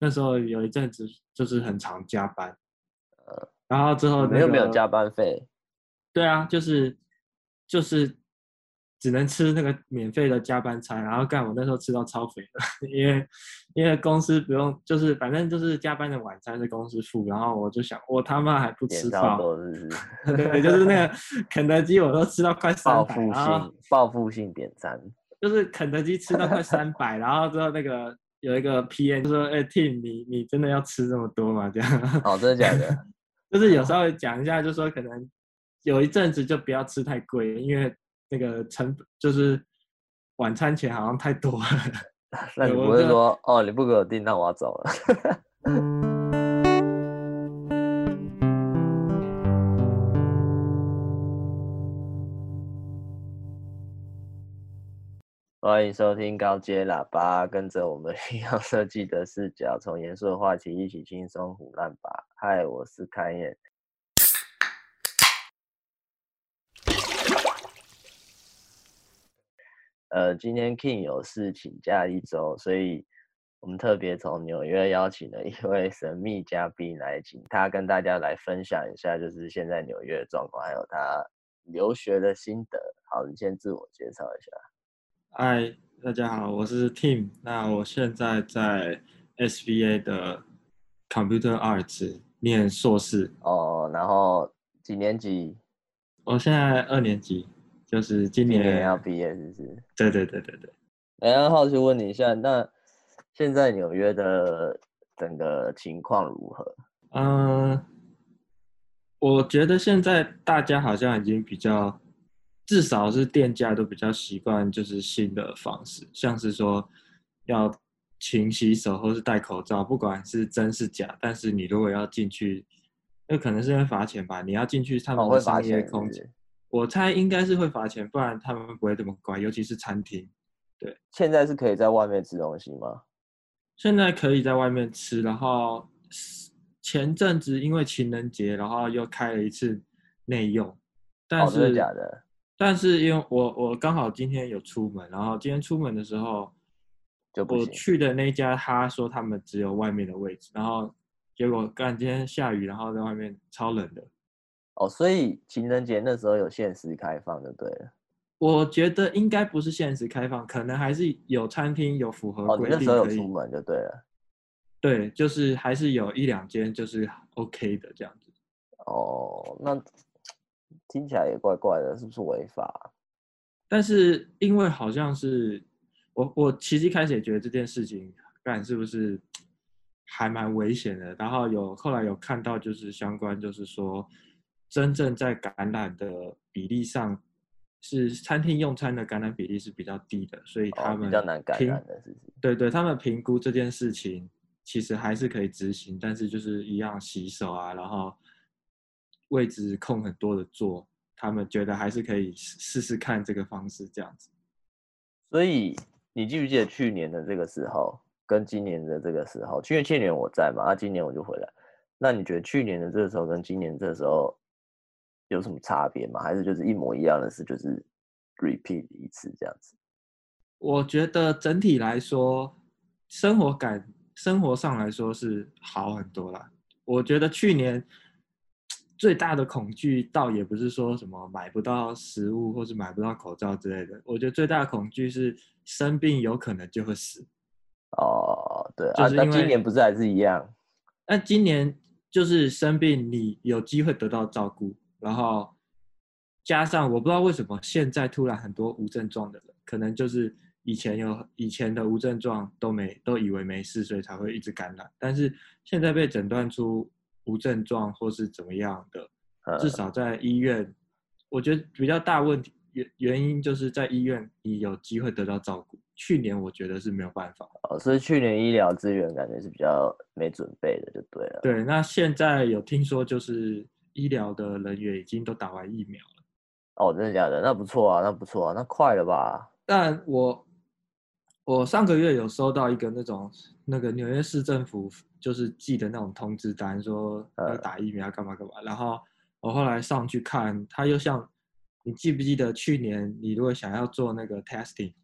那时候有一阵子就是很常加班，呃，然后之后、那个、没有没有加班费，对啊，就是就是只能吃那个免费的加班餐，然后干我那时候吃到超肥的，因为因为公司不用，就是反正就是加班的晚餐是公司付，然后我就想我他妈还不吃饱，是是对，就是那个 肯德基我都吃到快三百，报复性报复性点餐。就是肯德基吃到快三百，然后之后那个有一个 PM 就说：“哎、欸、，Tim，你你真的要吃这么多吗？”这样。哦，真的假的？就是有时候讲一下，就说可能有一阵子就不要吃太贵，因为那个成就是晚餐钱好像太多了。那你不会说哦，你不给我订，那我要走了。欢迎收听高阶喇叭，跟着我们运用设计的视角，从严肃的话题一起轻松胡乱吧。嗨，我是开燕。呃，今天 King 有事请假一周，所以我们特别从纽约邀请了一位神秘嘉宾来，请他跟大家来分享一下，就是现在纽约的状况，还有他留学的心得。好，你先自我介绍一下。嗨，大家好，我是 Tim。那我现在在 SVA 的 Computer Arts 念硕士。哦，然后几年级？我现在二年级，就是今年，今年要毕业，是不是？对对对对对。然后好奇问你一下，那现在纽约的整个情况如何？嗯、呃，我觉得现在大家好像已经比较。至少是店家都比较习惯，就是新的方式，像是说要勤洗手或是戴口罩，不管是真是假。但是你如果要进去，那可能是会罚钱吧？你要进去他们的商业空间，我猜应该是会罚钱，不然他们不会这么乖。尤其是餐厅，对。现在是可以在外面吃东西吗？现在可以在外面吃，然后前阵子因为情人节，然后又开了一次内用，但是、哦、真的假的？但是因为我我刚好今天有出门，然后今天出门的时候，就我去的那家他说他们只有外面的位置，然后结果干今天下雨，然后在外面超冷的。哦，所以情人节那时候有限时开放就对了。我觉得应该不是限时开放，可能还是有餐厅有符合规定可以。哦，那时候有出门就对了。对，就是还是有一两间就是 OK 的这样子。哦，那。听起来也怪怪的，是不是违法？但是因为好像是我，我其实一开始也觉得这件事情干是不是还蛮危险的。然后有后来有看到就是相关，就是说真正在感染的比例上，是餐厅用餐的感染比例是比较低的，所以他们、哦、比较难感染的是？对对，他们评估这件事情其实还是可以执行，但是就是一样洗手啊，然后。位置空很多的座，他们觉得还是可以试试看这个方式这样子。所以你记不记得去年的这个时候跟今年的这个时候？因为去年我在嘛，啊，今年我就回来。那你觉得去年的这个时候跟今年这个时候有什么差别吗？还是就是一模一样的事，就是 repeat 一次这样子？我觉得整体来说，生活感生活上来说是好很多啦。我觉得去年。最大的恐惧倒也不是说什么买不到食物或是买不到口罩之类的，我觉得最大的恐惧是生病有可能就会死。哦，对，就是因为、啊、今年不是还是一样？那今年就是生病，你有机会得到照顾，然后加上我不知道为什么现在突然很多无症状的人，可能就是以前有以前的无症状都没都以为没事，所以才会一直感染，但是现在被诊断出。无症状或是怎么样的，至少在医院，我觉得比较大问题原原因就是在医院你有机会得到照顾。去年我觉得是没有办法哦，所以去年医疗资源感觉是比较没准备的，就对了。对，那现在有听说就是医疗的人员已经都打完疫苗了。哦，真的假的？那不错啊，那不错啊，那快了吧？但我我上个月有收到一个那种那个纽约市政府。就是寄的那种通知单，说要打疫苗干嘛干嘛。然后我后来上去看，他又像，你记不记得去年你如果想要做那个 testing，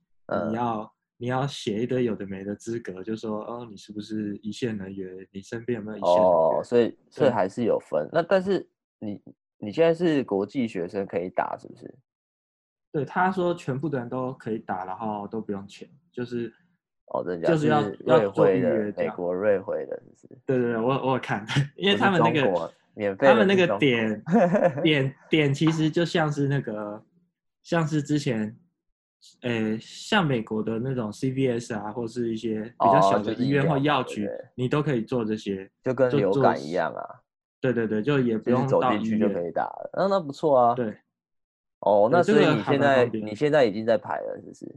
你要你要写一堆有的没的资格，就说哦，你是不是一线人员？你身边有没有一线人员？哦，所以所以还是有分。那但是你你现在是国际学生可以打是不是？对，他说全部的人都可以打，然后都不用钱，就是哦，这就是要要做预约，美国瑞辉的，是对对对，我我有看，因为他们那个免费，他们那个点 点点其实就像是那个像是之前。呃，像美国的那种 CVS 啊，或是一些比较小的医院或药局，你都可以做这些，就跟流感一样啊。对对对，就也不用走进去就可以打了。那那不错啊。对。哦，那所以你现在你现在已经在排了，是不是？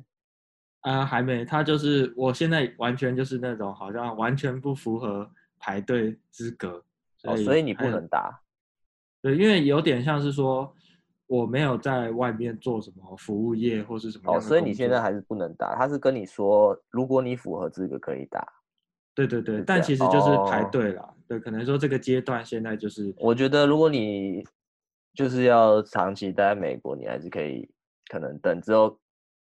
啊，还没。他就是我现在完全就是那种好像完全不符合排队资格，哦，所以你不能打。对，因为有点像是说。我没有在外面做什么服务业或是什么，哦，所以你现在还是不能打。他是跟你说，如果你符合资格可以打。对对对，但其实就是排队了。哦。对，可能说这个阶段现在就是。我觉得如果你就是要长期待在美国，你还是可以，可能等之后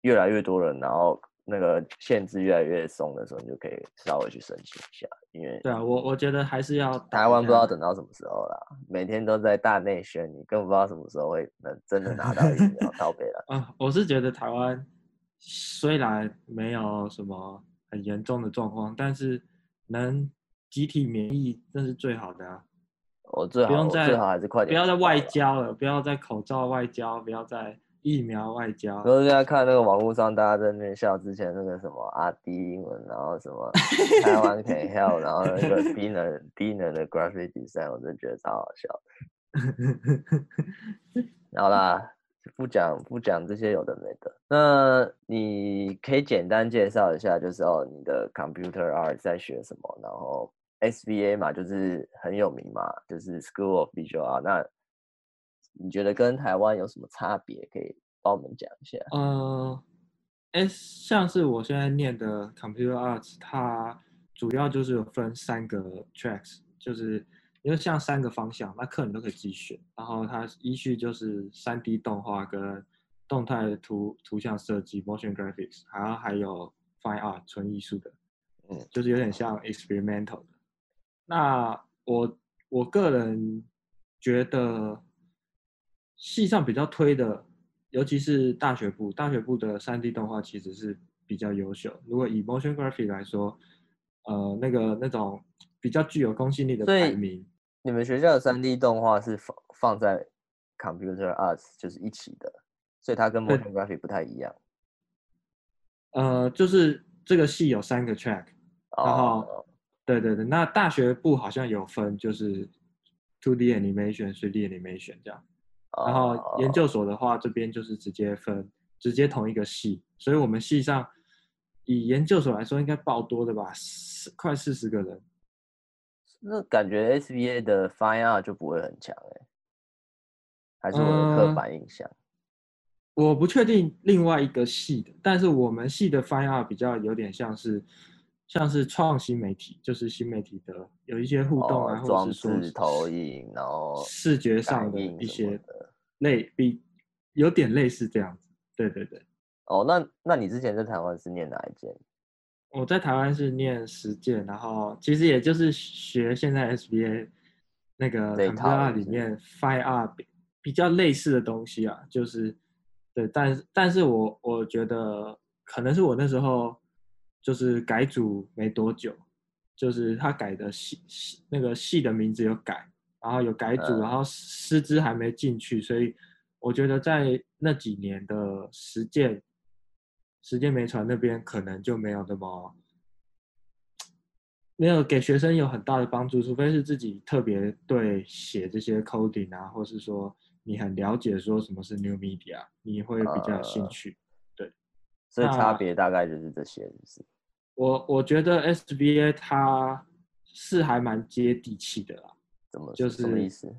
越来越多人，然后。那个限制越来越松的时候，你就可以稍微去申请一下，因为对啊，我我觉得还是要台湾不知道等到什么时候啦，每天都在大内宣，你更不知道什么时候会能真的拿到疫苗到北了。啊，我是觉得台湾虽然没有什么很严重的状况，但是能集体免疫那是最好的啊。我最好不用再最好还是快点，不要再外交了，不要再口罩外交，不要再。疫苗外交，我现在看那个网络上，大家在那边笑之前那个什么阿迪英文，然后什么 台湾 can help，然后那个 Dina Dina 的 graphic design，我真的觉得超好笑的。好啦，不讲不讲这些有的没的，那你可以简单介绍一下，就是哦，你的 computer art 在学什么？然后 SVA 嘛，就是很有名嘛，就是 School of Visual Art。那你觉得跟台湾有什么差别？可以帮我们讲一下。呃，哎，像是我现在念的 Computer Arts，它主要就是有分三个 tracks，就是因为像三个方向，那课你都可以自己选。然后它依序就是三 D 动画跟动态图图像设计 （Motion Graphics），然后还有 Fine Art 纯艺术的，嗯，就是有点像 experimental 的。那我我个人觉得。系上比较推的，尤其是大学部，大学部的三 D 动画其实是比较优秀。如果以 motion graphic 来说，呃，那个那种比较具有公信力的排名，你们学校的三 D 动画是放放在 computer arts 就是一起的，所以它跟 motion graphic 不太一样。呃，就是这个系有三个 track，然后、oh. 对对对，那大学部好像有分，就是 2D animation、3D animation 这样。然后研究所的话，这边就是直接分，直接同一个系，所以我们系上以研究所来说，应该爆多的吧，四快四十个人。那感觉 SVA 的 Fine Art 就不会很强哎，还是我的刻板印象？呃，我不确定另外一个系的，但是我们系的 Fine Art 比较有点像是。像是创新媒体，就是新媒体的有一些互动啊，装置投影，然后视觉上的一些类比，有点类似这样子。对对对。哦，那那你之前在台湾是念哪一间？我在台湾是念实践，然后其实也就是学现在 SBA 那个 Art 里面 Fine Art 比较类似的东西啊，就是对，但但是我我觉得可能是我那时候。就是改组没多久，就是他改的系系那个系的名字有改，然后有改组，然后师资还没进去，所以我觉得在那几年的实践实践没传那边可能就没有那么没有给学生有很大的帮助，除非是自己特别对写这些 coding 啊，或是说你很了解说什么是 new media，你会比较有兴趣。对，所以差别大概就是这些，就是。我我觉得 SBA 它是还蛮接地气的啦，怎么就是什么意思？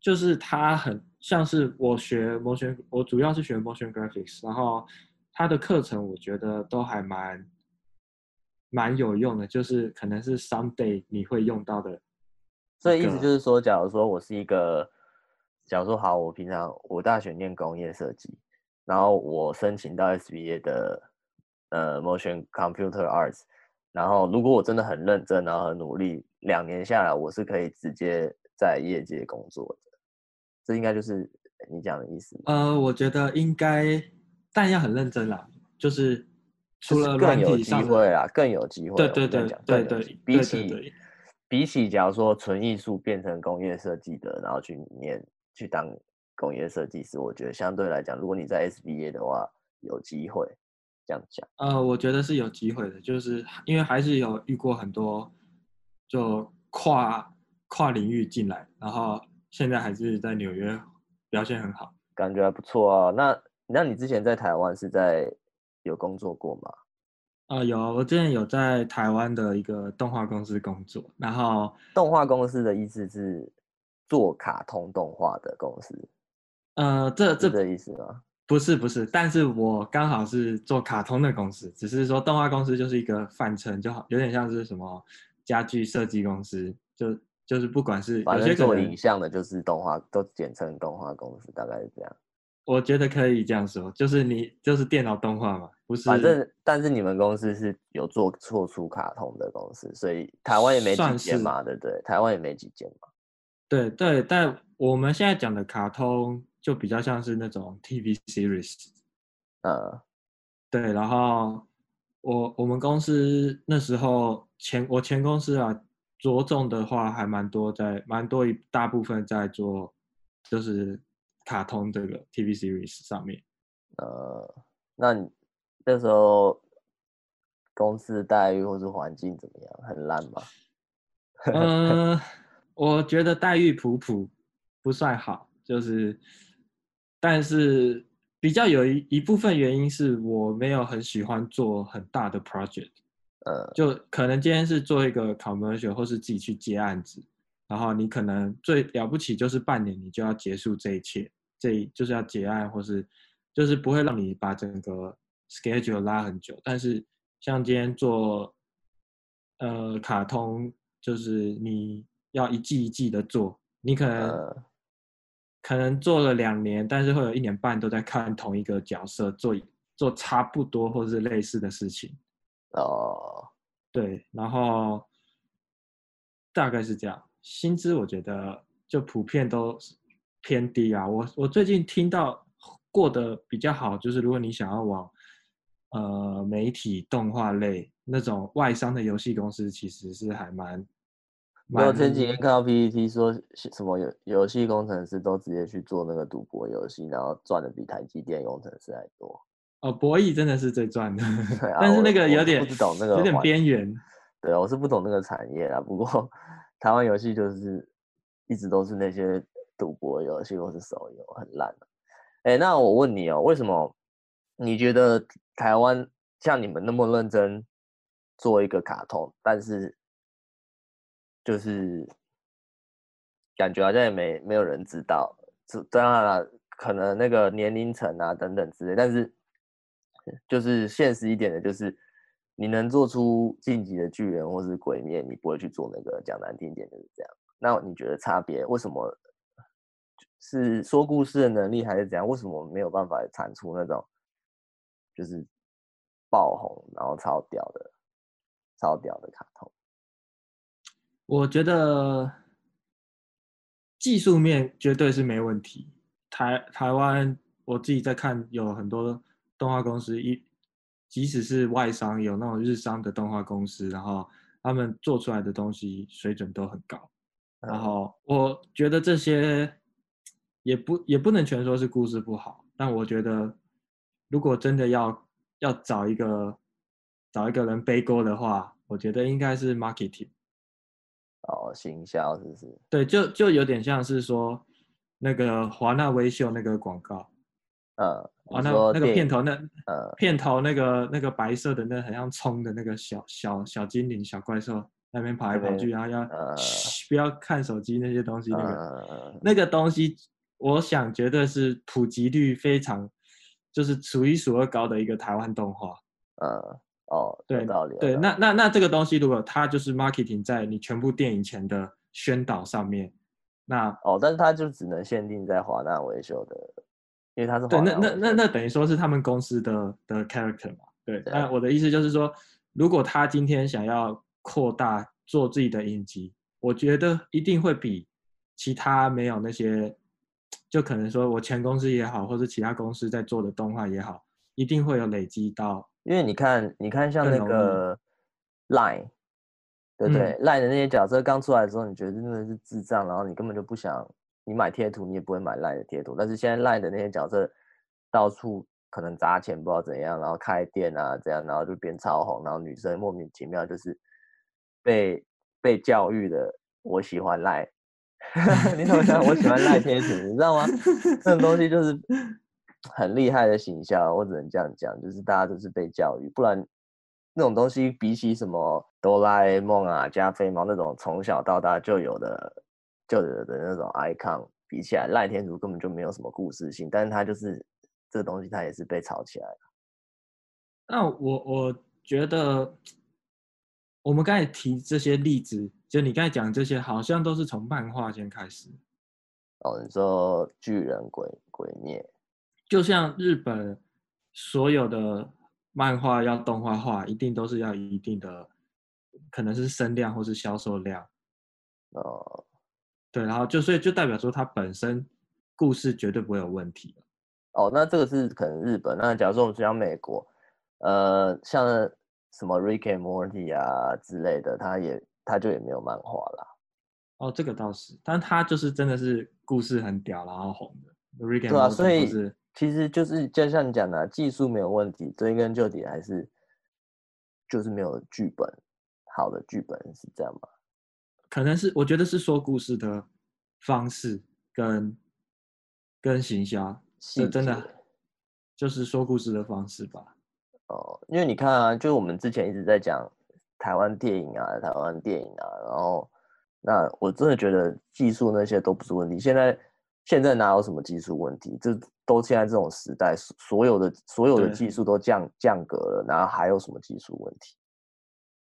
就是它很像是我学 motion，我主要是学 motion graphics，然后它的课程我觉得都还蛮蛮有用的，就是可能是 someday 你会用到的。所以意思就是说，假如说我是一个，假如说好，我平常我大学念工业设计，然后我申请到 SBA 的。呃 motion computer arts，然后如果我真的很认真，然后很努力，两年下来我是可以直接在业界工作的。这应该就是你讲的意思。呃，我觉得应该，但要很认真啦，就是除了更有机会啊，更有机会。对对对对对，比起比起假如说纯艺术变成工业设计的，然后去念去当工业设计师，我觉得相对来讲，如果你在 SBA 的话，有机会这样讲。呃，我觉得是有机会的，就是因为还是有遇过很多就跨跨领域进来，然后。现在还是在纽约表现很好，感觉还不错啊。那那你之前在台湾是在有工作过吗？啊、呃，有，我之前有在台湾的一个动画公司工作。然后，动画公司的意思是做卡通动画的公司。呃，这这的意思吗？不是不是，但是我刚好是做卡通的公司，只是说动画公司就是一个泛称，就好有点像是什么家具设计公司就。就是不管是反正做影像的，就是动画，都简称动画公司，大概是这样。我觉得可以这样说，就是你就是电脑动画嘛，不是。反正但是你们公司是有做做出卡通的公司，所以台湾也没几间嘛，对不对？台湾也没几间嘛。对对，但我们现在讲的卡通就比较像是那种 TV series。呃，对，然后我我们公司那时候前我前公司啊。着重的话还蛮多在，在蛮多一大部分在做，就是卡通这个 TV series 上面。呃，那你那时候公司待遇或是环境怎么样？很烂吗？呃，我觉得待遇普普，不算好，就是，但是比较有一一部分原因是我没有很喜欢做很大的 project。呃，就可能今天是做一个 commercial，或是自己去接案子，然后你可能最了不起就是半年，你就要结束这一切，这就是要结案，或是就是不会让你把整个 schedule 拉很久。但是像今天做呃卡通，就是你要一季一季的做，你可能、呃、可能做了两年，但是会有一年半都在看同一个角色做做差不多或是类似的事情。哦，对，然后大概是这样。薪资我觉得就普遍都偏低啊。我我最近听到过得比较好，就是如果你想要往呃媒体动画类那种外商的游戏公司，其实是还蛮。我前几天看到 PPT 说什么游游戏工程师都直接去做那个赌博游戏，然后赚的比台积电工程师还多。哦，博弈真的是最赚的，啊、但是那个有点不懂那个有点边缘。对啊，我是不懂那个产业啦。不过 台湾游戏就是一直都是那些赌博游戏或是手游很烂的。哎，那我问你哦，为什么你觉得台湾像你们那么认真做一个卡通，但是就是感觉好像也没没有人知道？当然了，可能那个年龄层啊等等之类，但是。就是现实一点的，就是你能做出《晋级的巨人》或是《鬼灭》，你不会去做那个。讲难听点就是这样。那你觉得差别为什么？是说故事的能力，还是怎样？为什么没有办法产出那种就是爆红然后超屌的、超屌的卡通？我觉得技术面绝对是没问题。台台湾，我自己在看，有很多。动画公司一，即使是外商，有那种日商的动画公司，然后他们做出来的东西水准都很高。然后我觉得这些也不也不能全说是故事不好，但我觉得如果真的要要找一个找一个人背锅的话，我觉得应该是 marketing。哦，行销是不是？对，就就有点像是说那个华纳微秀那个广告。呃，啊，那那个片头那呃片头那个那个白色的那很像葱的那个小小小精灵小怪兽那边跑来跑去，然后要、呃、不要看手机那些东西，那个、呃、那个东西，我想绝对是普及率非常就是数一数二高的一个台湾动画。呃哦，对，道理。对，那那那这个东西如果它就是 marketing 在你全部电影前的宣导上面，那哦，但是它就只能限定在华纳维修的。因为他是对，那那那那等于说是他们公司的的 character 嘛，对，那我的意思就是说，如果他今天想要扩大做自己的影集，我觉得一定会比其他没有那些，就可能说我前公司也好，或者其他公司在做的动画也好，一定会有累积到。因为你看，你看像那个 Line，对不对、嗯、？Line 的那些角色刚出来的时候，你觉得真的是智障，然后你根本就不想，你买贴图你也不会买 Line 的贴图。但是现在 Line 的那些角色到处。可能砸钱不知道怎样，然后开店啊这样，然后就变超红，然后女生莫名其妙就是被被教育的，我喜欢赖，你怎么想？我喜欢赖贴图，你知道吗？这种东西就是很厉害的形象，我只能这样讲，就是大家都是被教育，不然那种东西比起什么哆啦 A 梦啊、加菲猫那种从小到大就有的就有的那种 icon 比起来，赖天竺根本就没有什么故事性，但是他就是。这个东西他也是被炒起来了。那我我觉得，我们刚才提这些例子，就你刚才讲这些，好像都是从漫画先开始。哦，你说巨人鬼鬼灭，就像日本所有的漫画要动画化，一定都是要一定的，可能是声量或是销售量。哦，对，然后就所以就代表说它本身故事绝对不会有问题。哦，那这个是可能日本。那假如说我们讲美国，呃，像什么 Rick and Morty 啊之类的，他也他就也没有漫画啦。哦，这个倒是，但他就是真的是故事很屌，然后红的。Rick and Morty 对啊，所以其实就是就像你讲的，技术没有问题，追根究底还是就是没有剧本，好的剧本是这样吗？可能是我觉得是说故事的方式跟跟行销。是真的，就是说故事的方式吧。哦，因为你看啊，就我们之前一直在讲台湾电影啊，台湾电影啊，然后那我真的觉得技术那些都不是问题。现在现在哪有什么技术问题？这都现在这种时代，所有的所有的技术都降降格了，然后还有什么技术问题？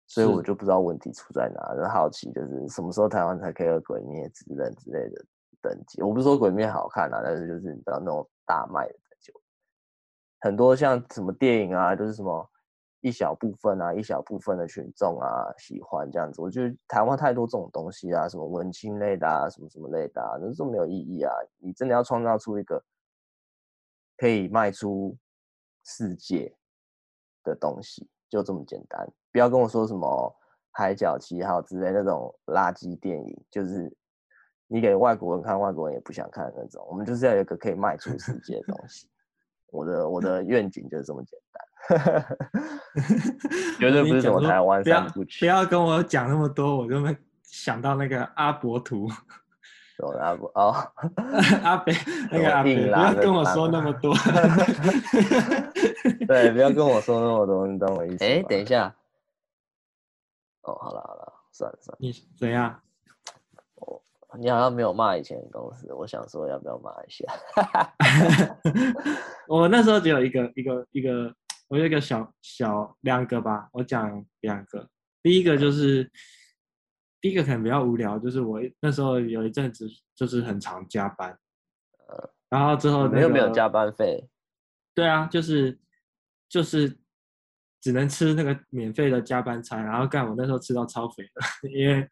所以我就不知道问题出在哪。就好奇就是什么时候台湾才可以有鬼灭之刃之类的等级？我不是说鬼灭好看啊，但是就是你知道那种。大卖的就很多，像什么电影啊，就是什么一小部分啊，一小部分的群众啊喜欢这样子。我觉得台湾太多这种东西啊，什么文青类的啊，什么什么类的啊，那都没有意义啊。你真的要创造出一个可以卖出世界的东西，就这么简单。不要跟我说什么海角七号之类那种垃圾电影，就是。你给外国人看，外国人也不想看那种。我们就是要有一个可以卖出世界的东西。我的我的愿景就是这么简单，绝对不是什么台湾三部曲。不要跟我讲那么多，我就会想到那个阿伯图。有阿伯哦，阿北那个阿北，不要跟我说那么多。对，不要跟我说那么多，你懂我意思？哎，等一下。哦，好了好了，算了算了。你怎样？你好像没有骂以前的公司，我想说要不要骂一下？我那时候只有一个一个一个，我有一个小小两个吧，我讲两个。第一个就是第一个可能比较无聊，就是我那时候有一阵子就是很常加班，呃，然后之后那个，没有没有加班费？对啊，就是就是。只能吃那个免费的加班餐，然后干我那时候吃到超肥的，因为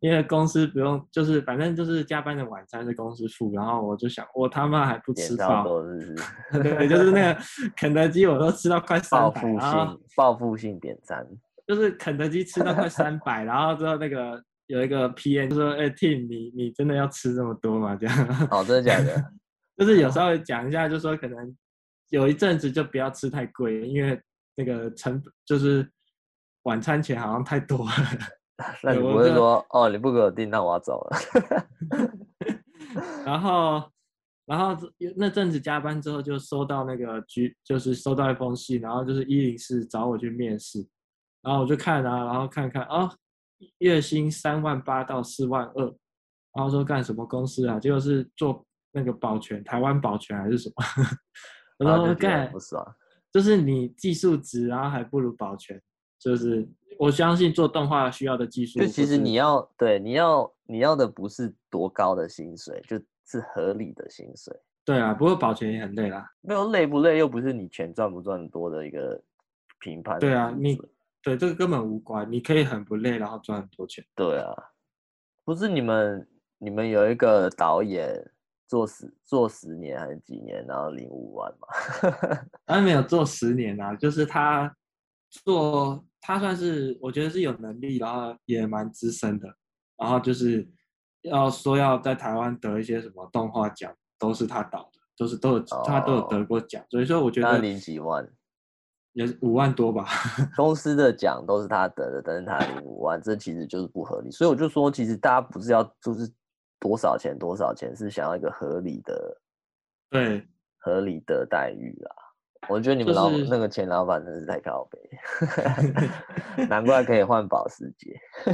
因为公司不用，就是反正就是加班的晚餐是公司付，然后我就想我他妈还不吃饱，是是对，就是那个肯德基我都吃到快三百，然后报复性点餐，就是肯德基吃到快三百，然后之后那个有一个 PM 就说，哎、欸、Tim 你你真的要吃这么多吗？这样，哦真的假的？就是有时候讲一下，就说可能有一阵子就不要吃太贵，因为。那个成就是晚餐钱好像太多了，那你不会说哦，你不给我订，那我要走了。然后，然后那阵子加班之后，就收到那个局，就是收到一封信，然后就是一零四找我去面试，然后我就看啊，然后看看哦，月薪三万八到四万二，然后说干什么公司啊？结果是做那个保全，台湾保全还是什么？我说干不是啊。就是你技术值，然后还不如保全。就是我相信做动画需要的技术，就其实你要对你要你要的不是多高的薪水，就是合理的薪水。对啊，不过保全也很累啦。没有累不累，又不是你钱赚不赚多的一个评判。对啊，你对这个根本无关，你可以很不累，然后赚很多钱。对啊，不是你们你们有一个导演做十做十年还是几年，然后领五万嘛？他没有做十年啊，就是他做他算是我觉得是有能力，然后也蛮资深的，然后就是要说要在台湾得一些什么动画奖，都是他导的。都是都有，他都有得过奖，所以说我觉得领几万，也五万多吧。公司的奖都是他得的，但是他领五万，这其实就是不合理。所以我就说，其实大家不是要就是多少钱多少钱，是想要一个合理的，对，合理的待遇啦。我觉得你们老、就是、那个钱老板真是太靠北，难怪可以换保时捷。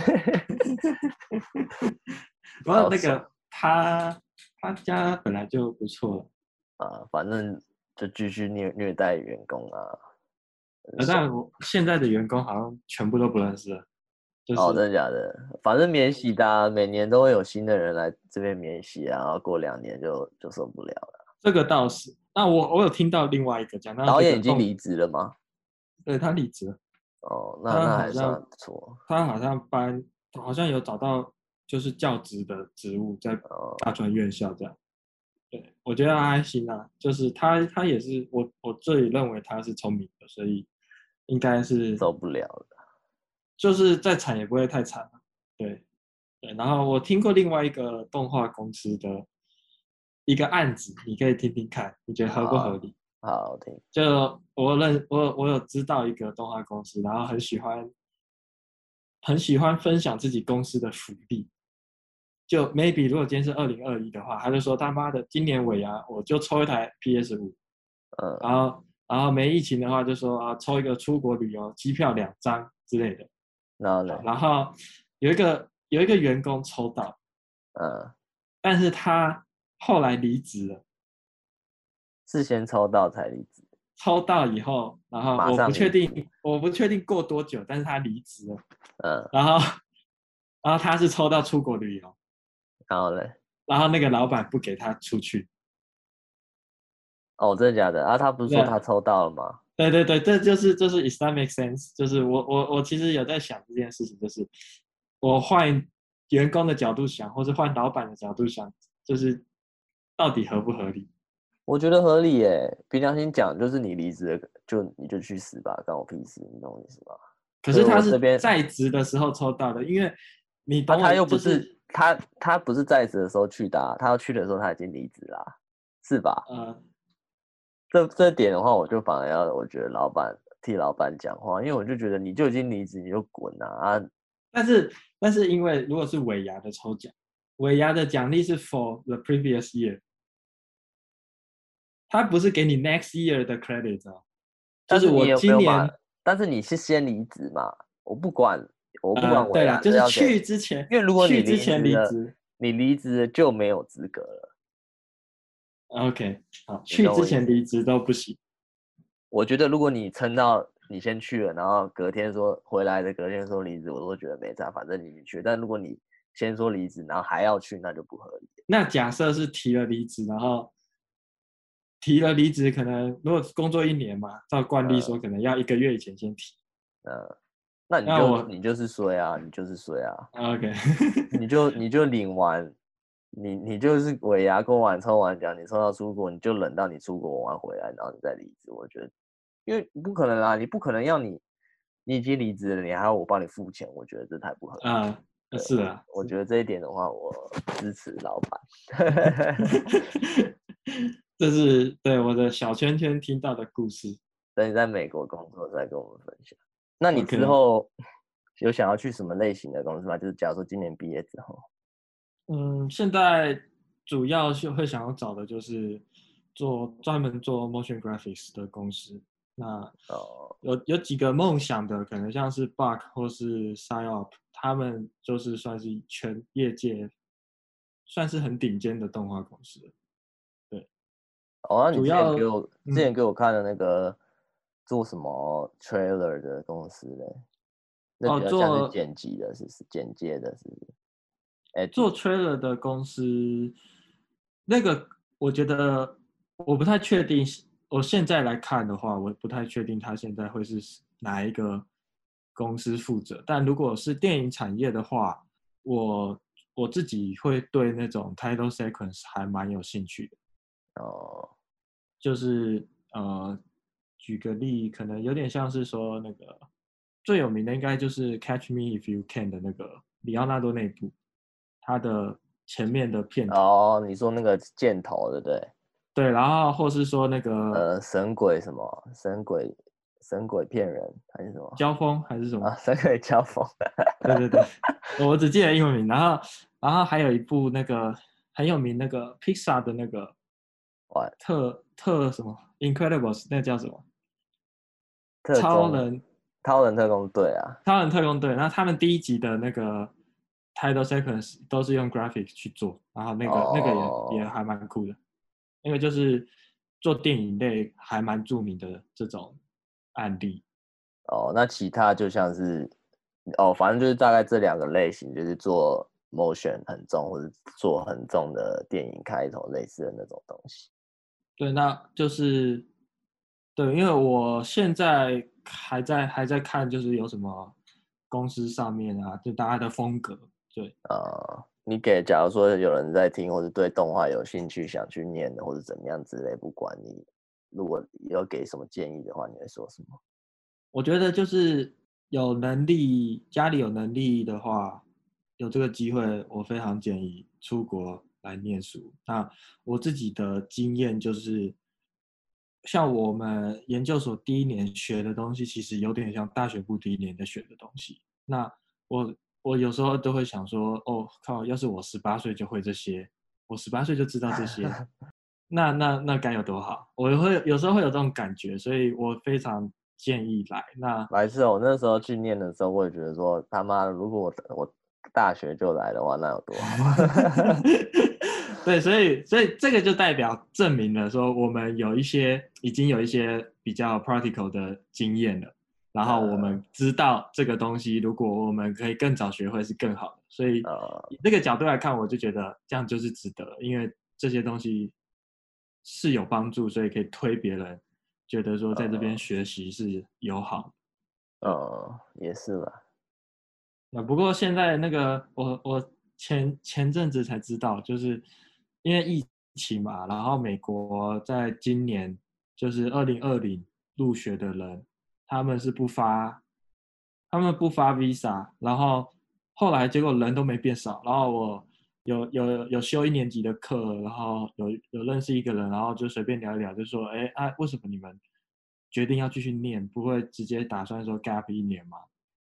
不过那个他他家本来就不错了。啊，反正就继续虐虐待员工啊！但我现在的员工好像全部都不认识了。就是、哦，真的假的？反正免洗的、啊，每年都会有新的人来这边免洗，然后过两年就就受不了了。这个倒是。那我我有听到另外一个讲，那导演已经离职了吗？对，他离职了。哦，那那还算不错。他好像搬，好像有找到就是教职的职务，在大专院校这样。对，我觉得他还行啊，就是他他也是我我最认为他是聪明的，所以应该是受不了的，就是再惨也不会太惨。对对，然后我听过另外一个动画公司的一个案子，你可以听听看，你觉得合不合理？好，好，好听。就我认我我有知道一个动画公司，然后很喜欢很喜欢分享自己公司的福利。就 maybe 如果今天是二零二一的话，他就说他妈的今年尾牙我就抽一台 PS 五，嗯，然后然后没疫情的话就说啊抽一个出国旅游机票两张之类的，然后呢，然后有一个有一个员工抽到，嗯，但是他后来离职了，事先抽到才离职，抽到以后，然后我不确定我不确定过多久，但是他离职了，嗯，然后然后他是抽到出国旅游。然后嘞，然后那个老板不给他出去。哦，真的假的？啊，他不是说他抽到了吗？对对对，这就是就是 Islamic sense，就是我我我其实有在想这件事情，就是我换员工的角度想，或是换老板的角度想，就是到底合不合理？我觉得合理耶。凭良心讲，就是你离职了，就你就去死吧，关我屁事，你懂我意思吗？可是他是在职的时候抽到的，因为你懂、就是啊、他又不是。他他不是在职的时候去的，啊，他要去的时候他已经离职啦，是吧？嗯，这这点的话，我就反而要我觉得老板替老板讲话，因为我就觉得你就已经离职，你就滚啊！啊，但是但是因为如果是尾牙的抽奖，尾牙的奖励是 for the previous year，他不是给你 next year 的 credit 啊，就是我今年，但是你是先离职嘛，我不管。我不管我、呃，对了，就是去之前，因为如果你之前离职，你离职就没有资格了。OK，好，去之前离职都不行。我觉得如果你撑到你先去了，然后隔天说回来的，隔天说离职，我都觉得没差，反正你去。但如果你先说离职，然后还要去，那就不合理。那假设是提了离职，然后提了离职，可能如果工作一年嘛，照惯例说，可能要一个月以前先提。呃。嗯那你就那你就是衰啊，你就是衰啊。OK，你就你就领完，你你就是尾牙过完抽完奖，你抽到出国，你就冷到你出国玩回来，然后你再离职。我觉得，因为不可能啊，你不可能要你你已经离职了，你还要我帮你付钱，我觉得这太不合理啊。是啊，我觉得这一点的话，我支持老板。这是对我的小圈圈听到的故事。等你在美国工作再跟我们分享。那你之后 有想要去什么类型的公司吗就是假如说今年毕业之后，嗯，现在主要是会想要找的就是做专门做 motion graphics 的公司。那哦，有有几个梦想的，可能像是 Buck 或是 PsyOp，他们就是算是全业界算是很顶尖的动画公司。对，哦，那你之前给我之前给我看的那个。嗯做什么 trailer 的公司嘞？那比较像是剪辑的，是不是？剪接的，是不是？哎，做 trailer 的公司，那个我觉得我不太确定。我现在来看的话，我不太确定他现在会是哪一个公司负责。但如果是电影产业的话，我我自己会对那种 title sequence 还蛮有兴趣的。哦，就是呃，举个例，可能有点像是说那个最有名的应该就是 Catch Me If You Can 的那个里奥纳多那部，他的前面的片哦，你说那个箭头对不对？对，然后或是说那个呃神鬼什么神鬼神鬼骗人还是什么交锋还是什么啊神鬼交锋？对对对，我只记得英文名。然后然后还有一部那个很有名那个 Pixar 的那个哇特特什么 Incredibles 那叫什么？超人超人特工队啊！超人特工队。然后他们第一集的那个 title sequence 都是用 graphics 去做，然后那个、oh. 那个也也还蛮酷的。因为就是做电影类还蛮著名的这种案例哦，那其他就像是哦，反正就是大概这两个类型，就是做 motion 很重或者做很重的电影开头类似的那种东西。对，那就是对，因为我现在还在还在看，就是有什么公司上面啊，就大家的风格，对，呃。你给，假如说有人在听，或者对动画有兴趣，想去念的，或者怎么样之类，不管你如果要给什么建议的话，你会说什么？我觉得就是有能力，家里有能力的话，有这个机会，我非常建议出国来念书。那我自己的经验就是，像我们研究所第一年学的东西，其实有点像大学部第一年在学的东西。那我。我有时候都会想说，哦靠！要是我十八岁就会这些，我十八岁就知道这些，那那那该有多好！我会有时候会有这种感觉，所以我非常建议来。那来是我那时候去念的时候，我也觉得说，他妈的，如果我我大学就来的话，那有多好？对，所以所以这个就代表证明了说，我们有一些已经有一些比较 practical 的经验了。然后我们知道这个东西，如果我们可以更早学会是更好的。所以以这个角度来看，我就觉得这样就是值得，因为这些东西是有帮助，所以可以推别人觉得说在这边学习是友好。呃，也是吧。那不过现在那个我我前前阵子才知道，就是因为疫情嘛，然后美国在今年就是二零二零入学的人。他们是不发，他们不发 visa，然后后来结果人都没变少，然后我有有有修一年级的课，然后有有认识一个人，然后就随便聊一聊，就说，哎啊，为什么你们决定要继续念，不会直接打算说 gap 一年吗？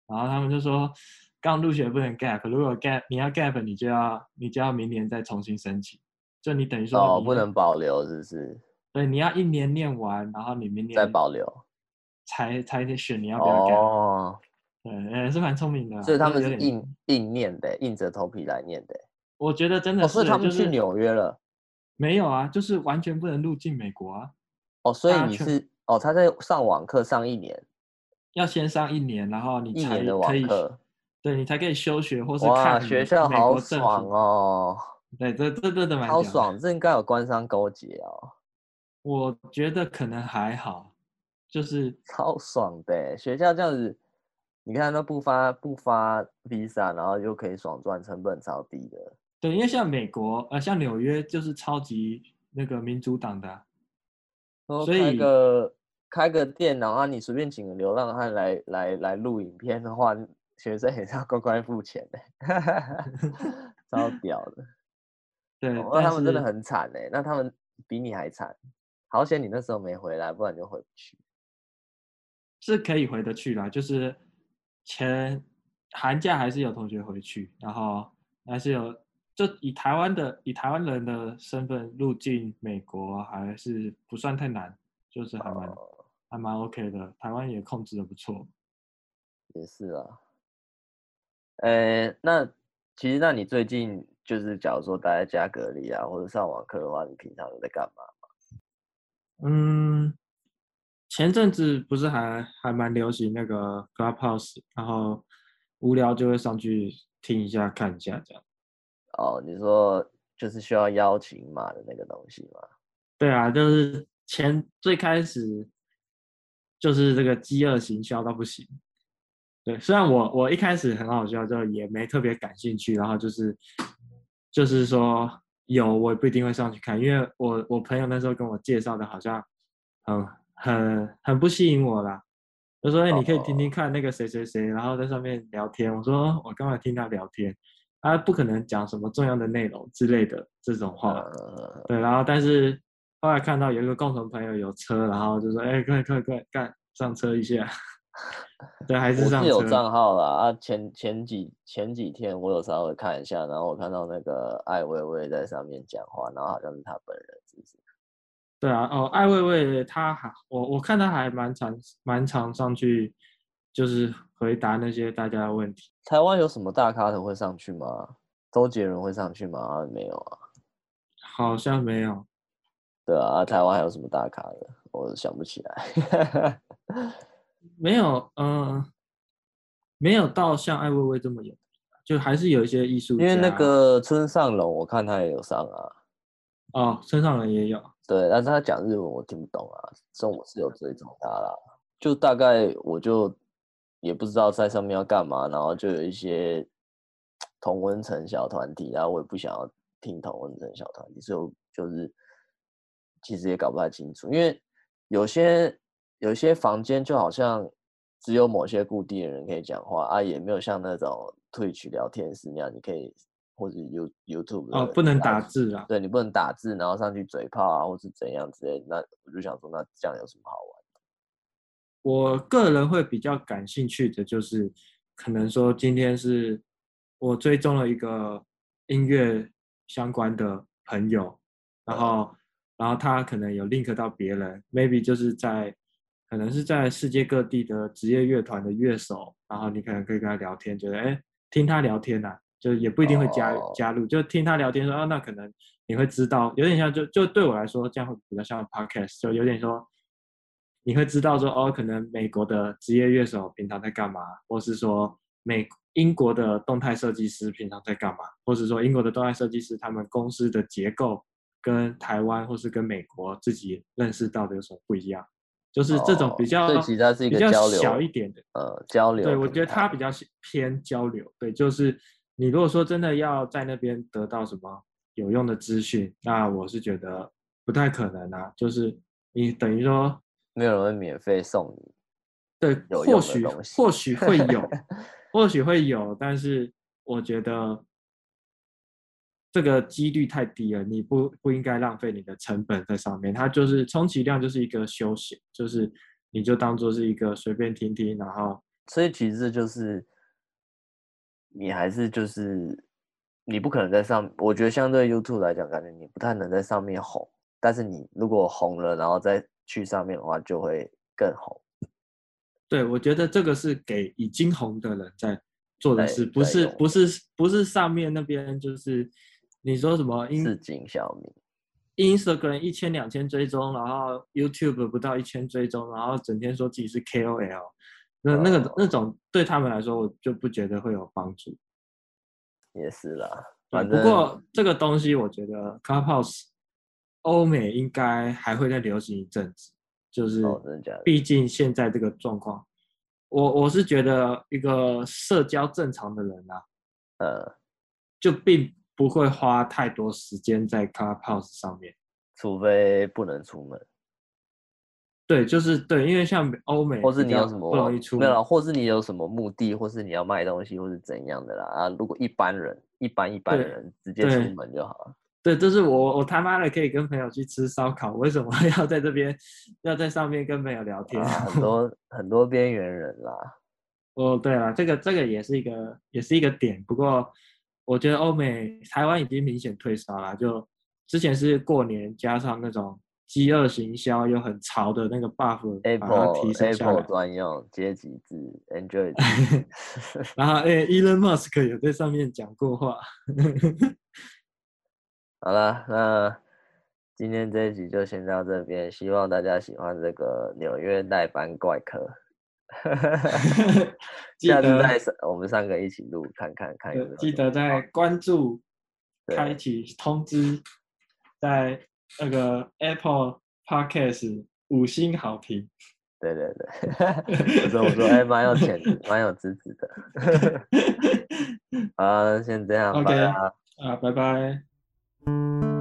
然后他们就说，刚入学不能 gap，如果 gap 你要 gap，你就要你就要明年再重新申请，就你等于说哦，不能保留，是不是？对，你要一年念完，然后你明年再保留。才才得选你要不要干哦，对，也是蛮聪明的。所以他们是硬硬念的，硬着头皮来念的。我觉得真的是。他们去纽约了？没有啊，就是完全不能入境美国啊。哦，所以你是哦，他在上网课上一年，要先上一年，然后你才可以的网课，对你才可以休学或是看学校好爽哦。对，这这这的蛮好爽，这应该有官商勾结哦。我觉得可能还好。就是超爽的，学校这样子，你看都不发不发 visa，然后又可以爽赚，成本超低的。对，因为像美国呃，像纽约就是超级那个民主党的，啊，所以开个开个电脑啊，你随便请个流浪汉来来来录影片的话，学生也是要乖乖付钱的，超屌的。对，那他们真的很惨哎，那他们比你还惨，好险你那时候没回来，不然就回不去。是可以回得去啦，就是前寒假还是有同学回去，然后还是有，就以台湾的以台湾人的身份入境美国还是不算太难，就是还蛮、哦、还蛮 OK 的，台湾也控制的不错。也是啊，呃，那其实那你最近就是假如说待在家隔离啊，或者上网课的话，你平常有在干嘛吗？嗯。前阵子不是还还蛮流行那个 Clubhouse，然后无聊就会上去听一下、看一下这样。哦，你说就是需要邀请码的那个东西吗？对啊，就是前最开始就是这个饥饿行销到不行。对，虽然我我一开始很好笑，就也没特别感兴趣，然后就是就是说有我也不一定会上去看，因为我我朋友那时候跟我介绍的好像很很很不吸引我啦。就说哎，你可以听听看那个谁谁谁，然后在上面聊天。我说我刚才听他聊天？他不可能讲什么重要的内容之类的这种话。对，然后但是后来看到有一个共同朋友有车，然后就说哎，快快快干上车一下。对，还是上车。我是有账号啦啊，前前几前几天我有稍微看一下，然后我看到那个艾薇薇在上面讲话，然后好像是他本人，是不是？对啊，哦，艾薇薇他还我我看他还蛮常蛮常上去，就是回答那些大家的问题。台湾有什么大咖的会上去吗？周杰伦会上去吗？啊，没有啊，好像没有。对啊，台湾还有什么大咖的？我想不起来。没有，嗯、呃，没有到像艾薇薇这么有，就还是有一些艺术家。因为那个村上隆，我看他也有上啊。哦，村上隆也有。对，但是他讲日文我听不懂啊，所以我是有追踪他啦。就大概我就也不知道在上面要干嘛，然后就有一些同温层小团体，然后我也不想要听同温层小团体，所以就是其实也搞不太清楚，因为有些有些房间就好像只有某些固定的人可以讲话啊，也没有像那种推去聊天室那样，你可以。或者 You YouTube 哦，不能打字啊。对，你不能打字，然后上去嘴炮啊，或是怎样之类。那我就想说，那这样有什么好玩的？我个人会比较感兴趣的就是，可能说今天是我追踪了一个音乐相关的朋友，然后、嗯、然后他可能有 link 到别人，maybe 就是在可能是在世界各地的职业乐团的乐手，然后你可能可以跟他聊天，觉得哎，听他聊天呐、啊。就也不一定会加、oh. 加入，就听他聊天说啊，那可能你会知道，有点像就就对我来说，这样会比较像 podcast，就有点说你会知道说哦，可能美国的职业乐手平常在干嘛，或是说美英国的动态设计师平常在干嘛，或是说英国的动态设计师他们公司的结构跟台湾或是跟美国自己认识到的有什么不一样，就是这种比较、oh. 比较小一点的呃交流，对我觉得他比较偏交流，对，就是。你如果说真的要在那边得到什么有用的资讯，那我是觉得不太可能啊。就是你等于说没有人会免费送你，对，或许或许会有，或许会有，但是我觉得这个几率太低了。你不不应该浪费你的成本在上面。它就是充其量就是一个休闲，就是你就当做是一个随便听听，然后所以其实就是。你还是就是，你不可能在上，我觉得相对 YouTube 来讲，感觉你不太能在上面红。但是你如果红了，然后再去上面的话，就会更红。对，我觉得这个是给已经红的人在做的事，不是不是不是上面那边就是你说什么？市井小民，Instagram 一千两千追踪，然后 YouTube 不到一千追踪，然后整天说自己是 KOL。那那个那种对他们来说，我就不觉得会有帮助。也是啦，反正不过这个东西，我觉得 Clubhouse 欧美应该还会再流行一阵子。就是，毕竟现在这个状况，我我是觉得一个社交正常的人啊，呃，就并不会花太多时间在 Clubhouse 上面，除非不能出门。对，就是对，因为像欧美，或是你有什么不容易出，没有，或是你有什么目的，或是你要卖东西，或是怎样的啦啊？如果一般人，一般一般的人直接出门就好了。对，就是我我他妈的可以跟朋友去吃烧烤，为什么 要在这边要在上面跟朋友聊天？啊、很 多很多边缘人啦。哦，对了，这个这个也是一个也是一个点，不过我觉得欧美台湾已经明显退烧了，就之前是过年加上那种。饥饿行销又很潮的那个 buff，Apple 提升下来。Apple 专用阶级制，Android。然后，哎，Elon Musk 有在上面讲过话。好了，那今天这一集就先到这边，希望大家喜欢这个纽约代班怪客。下次再我们三个一起录，看看看有没有。记得在关注、开启通知，在。那个 Apple Podcast 五星好评。对对对，我说我说哎，蛮、欸、有潜质，蛮有资质的。好，先这样，OK，啊，拜拜。